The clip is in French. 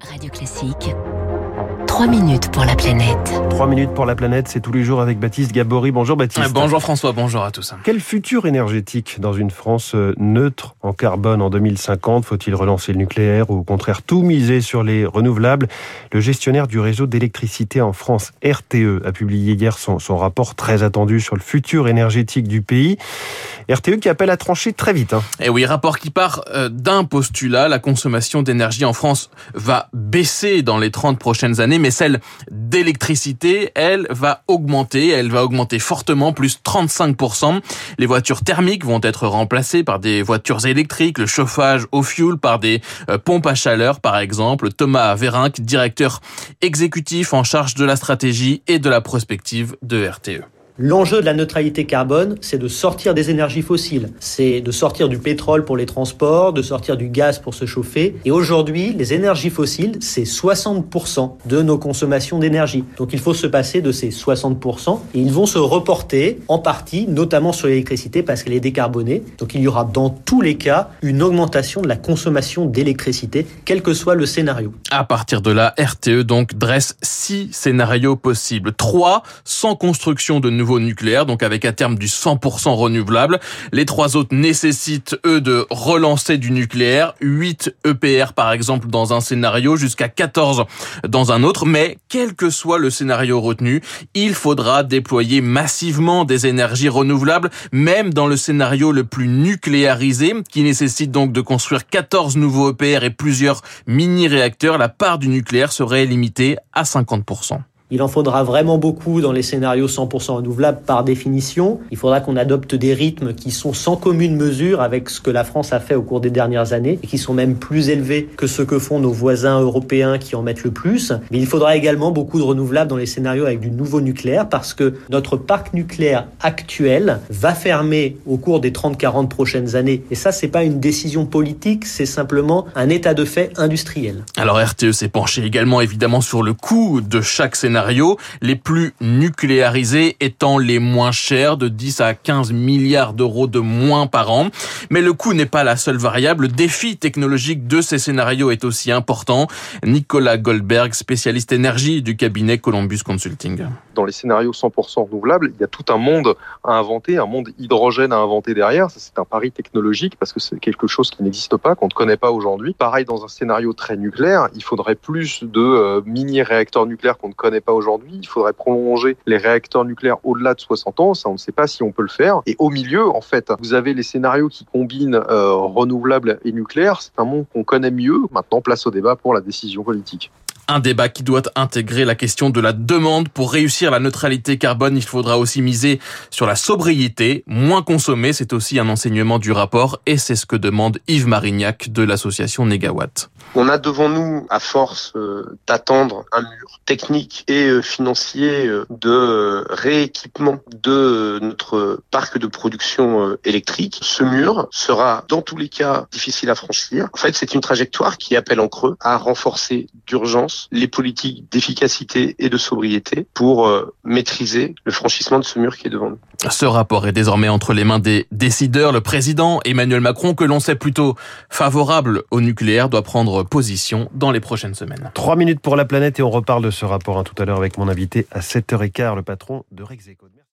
Radio Classique. 3 minutes pour la planète. 3 minutes pour la planète, c'est tous les jours avec Baptiste Gabory. Bonjour Baptiste. Bonjour François, bonjour à tous. Quel futur énergétique dans une France euh, neutre en carbone en 2050 Faut-il relancer le nucléaire ou au contraire tout miser sur les renouvelables? Le gestionnaire du réseau d'électricité en France, RTE, a publié hier son, son, rapport très attendu sur le futur énergétique du pays. RTE qui appelle à trancher très vite. Hein. Et eh oui, rapport qui part euh, d'un postulat, la consommation d'énergie en France va baisser dans les 30 prochaines années mais celle d'électricité, elle, va augmenter. Elle va augmenter fortement, plus 35%. Les voitures thermiques vont être remplacées par des voitures électriques, le chauffage au fuel par des euh, pompes à chaleur, par exemple. Thomas Vérinck, directeur exécutif en charge de la stratégie et de la prospective de RTE. L'enjeu de la neutralité carbone, c'est de sortir des énergies fossiles. C'est de sortir du pétrole pour les transports, de sortir du gaz pour se chauffer. Et aujourd'hui, les énergies fossiles, c'est 60% de nos consommations d'énergie. Donc il faut se passer de ces 60% et ils vont se reporter en partie, notamment sur l'électricité parce qu'elle est décarbonée. Donc il y aura dans tous les cas une augmentation de la consommation d'électricité, quel que soit le scénario. À partir de là, RTE donc dresse six scénarios possibles. Trois sans construction de nouveau nucléaire, donc avec à terme du 100% renouvelable. Les trois autres nécessitent, eux, de relancer du nucléaire. 8 EPR, par exemple, dans un scénario, jusqu'à 14 dans un autre. Mais quel que soit le scénario retenu, il faudra déployer massivement des énergies renouvelables, même dans le scénario le plus nucléarisé, qui nécessite donc de construire 14 nouveaux EPR et plusieurs mini-réacteurs. La part du nucléaire serait limitée à 50%. Il en faudra vraiment beaucoup dans les scénarios 100% renouvelables par définition. Il faudra qu'on adopte des rythmes qui sont sans commune mesure avec ce que la France a fait au cours des dernières années et qui sont même plus élevés que ce que font nos voisins européens qui en mettent le plus. Mais il faudra également beaucoup de renouvelables dans les scénarios avec du nouveau nucléaire parce que notre parc nucléaire actuel va fermer au cours des 30-40 prochaines années. Et ça, c'est pas une décision politique, c'est simplement un état de fait industriel. Alors RTE s'est penché également évidemment sur le coût de chaque scénario les plus nucléarisés étant les moins chers, de 10 à 15 milliards d'euros de moins par an. Mais le coût n'est pas la seule variable. Le défi technologique de ces scénarios est aussi important. Nicolas Goldberg, spécialiste énergie du cabinet Columbus Consulting. Dans les scénarios 100% renouvelables, il y a tout un monde à inventer, un monde hydrogène à inventer derrière. C'est un pari technologique parce que c'est quelque chose qui n'existe pas, qu'on ne connaît pas aujourd'hui. Pareil, dans un scénario très nucléaire, il faudrait plus de euh, mini-réacteurs nucléaires qu'on ne connaît pas aujourd'hui. Il faudrait prolonger les réacteurs nucléaires au-delà de 60 ans. Ça, on ne sait pas si on peut le faire. Et au milieu, en fait, vous avez les scénarios qui combinent euh, renouvelables et nucléaire. C'est un monde qu'on connaît mieux. Maintenant, place au débat pour la décision politique. Un débat qui doit intégrer la question de la demande. Pour réussir la neutralité carbone, il faudra aussi miser sur la sobriété, moins consommer. C'est aussi un enseignement du rapport et c'est ce que demande Yves Marignac de l'association Negawatt. On a devant nous, à force euh, d'attendre un mur technique et euh, financier euh, de rééquipement de notre parc de production électrique, ce mur sera dans tous les cas difficile à franchir. En fait, c'est une trajectoire qui appelle en creux à renforcer d'urgence les politiques d'efficacité et de sobriété pour euh, maîtriser le franchissement de ce mur qui est devant nous. Ce rapport est désormais entre les mains des décideurs. Le président Emmanuel Macron, que l'on sait plutôt favorable au nucléaire, doit prendre position dans les prochaines semaines. Trois minutes pour la planète et on reparle de ce rapport hein, tout à l'heure avec mon invité à 7h15, le patron de Rexecode.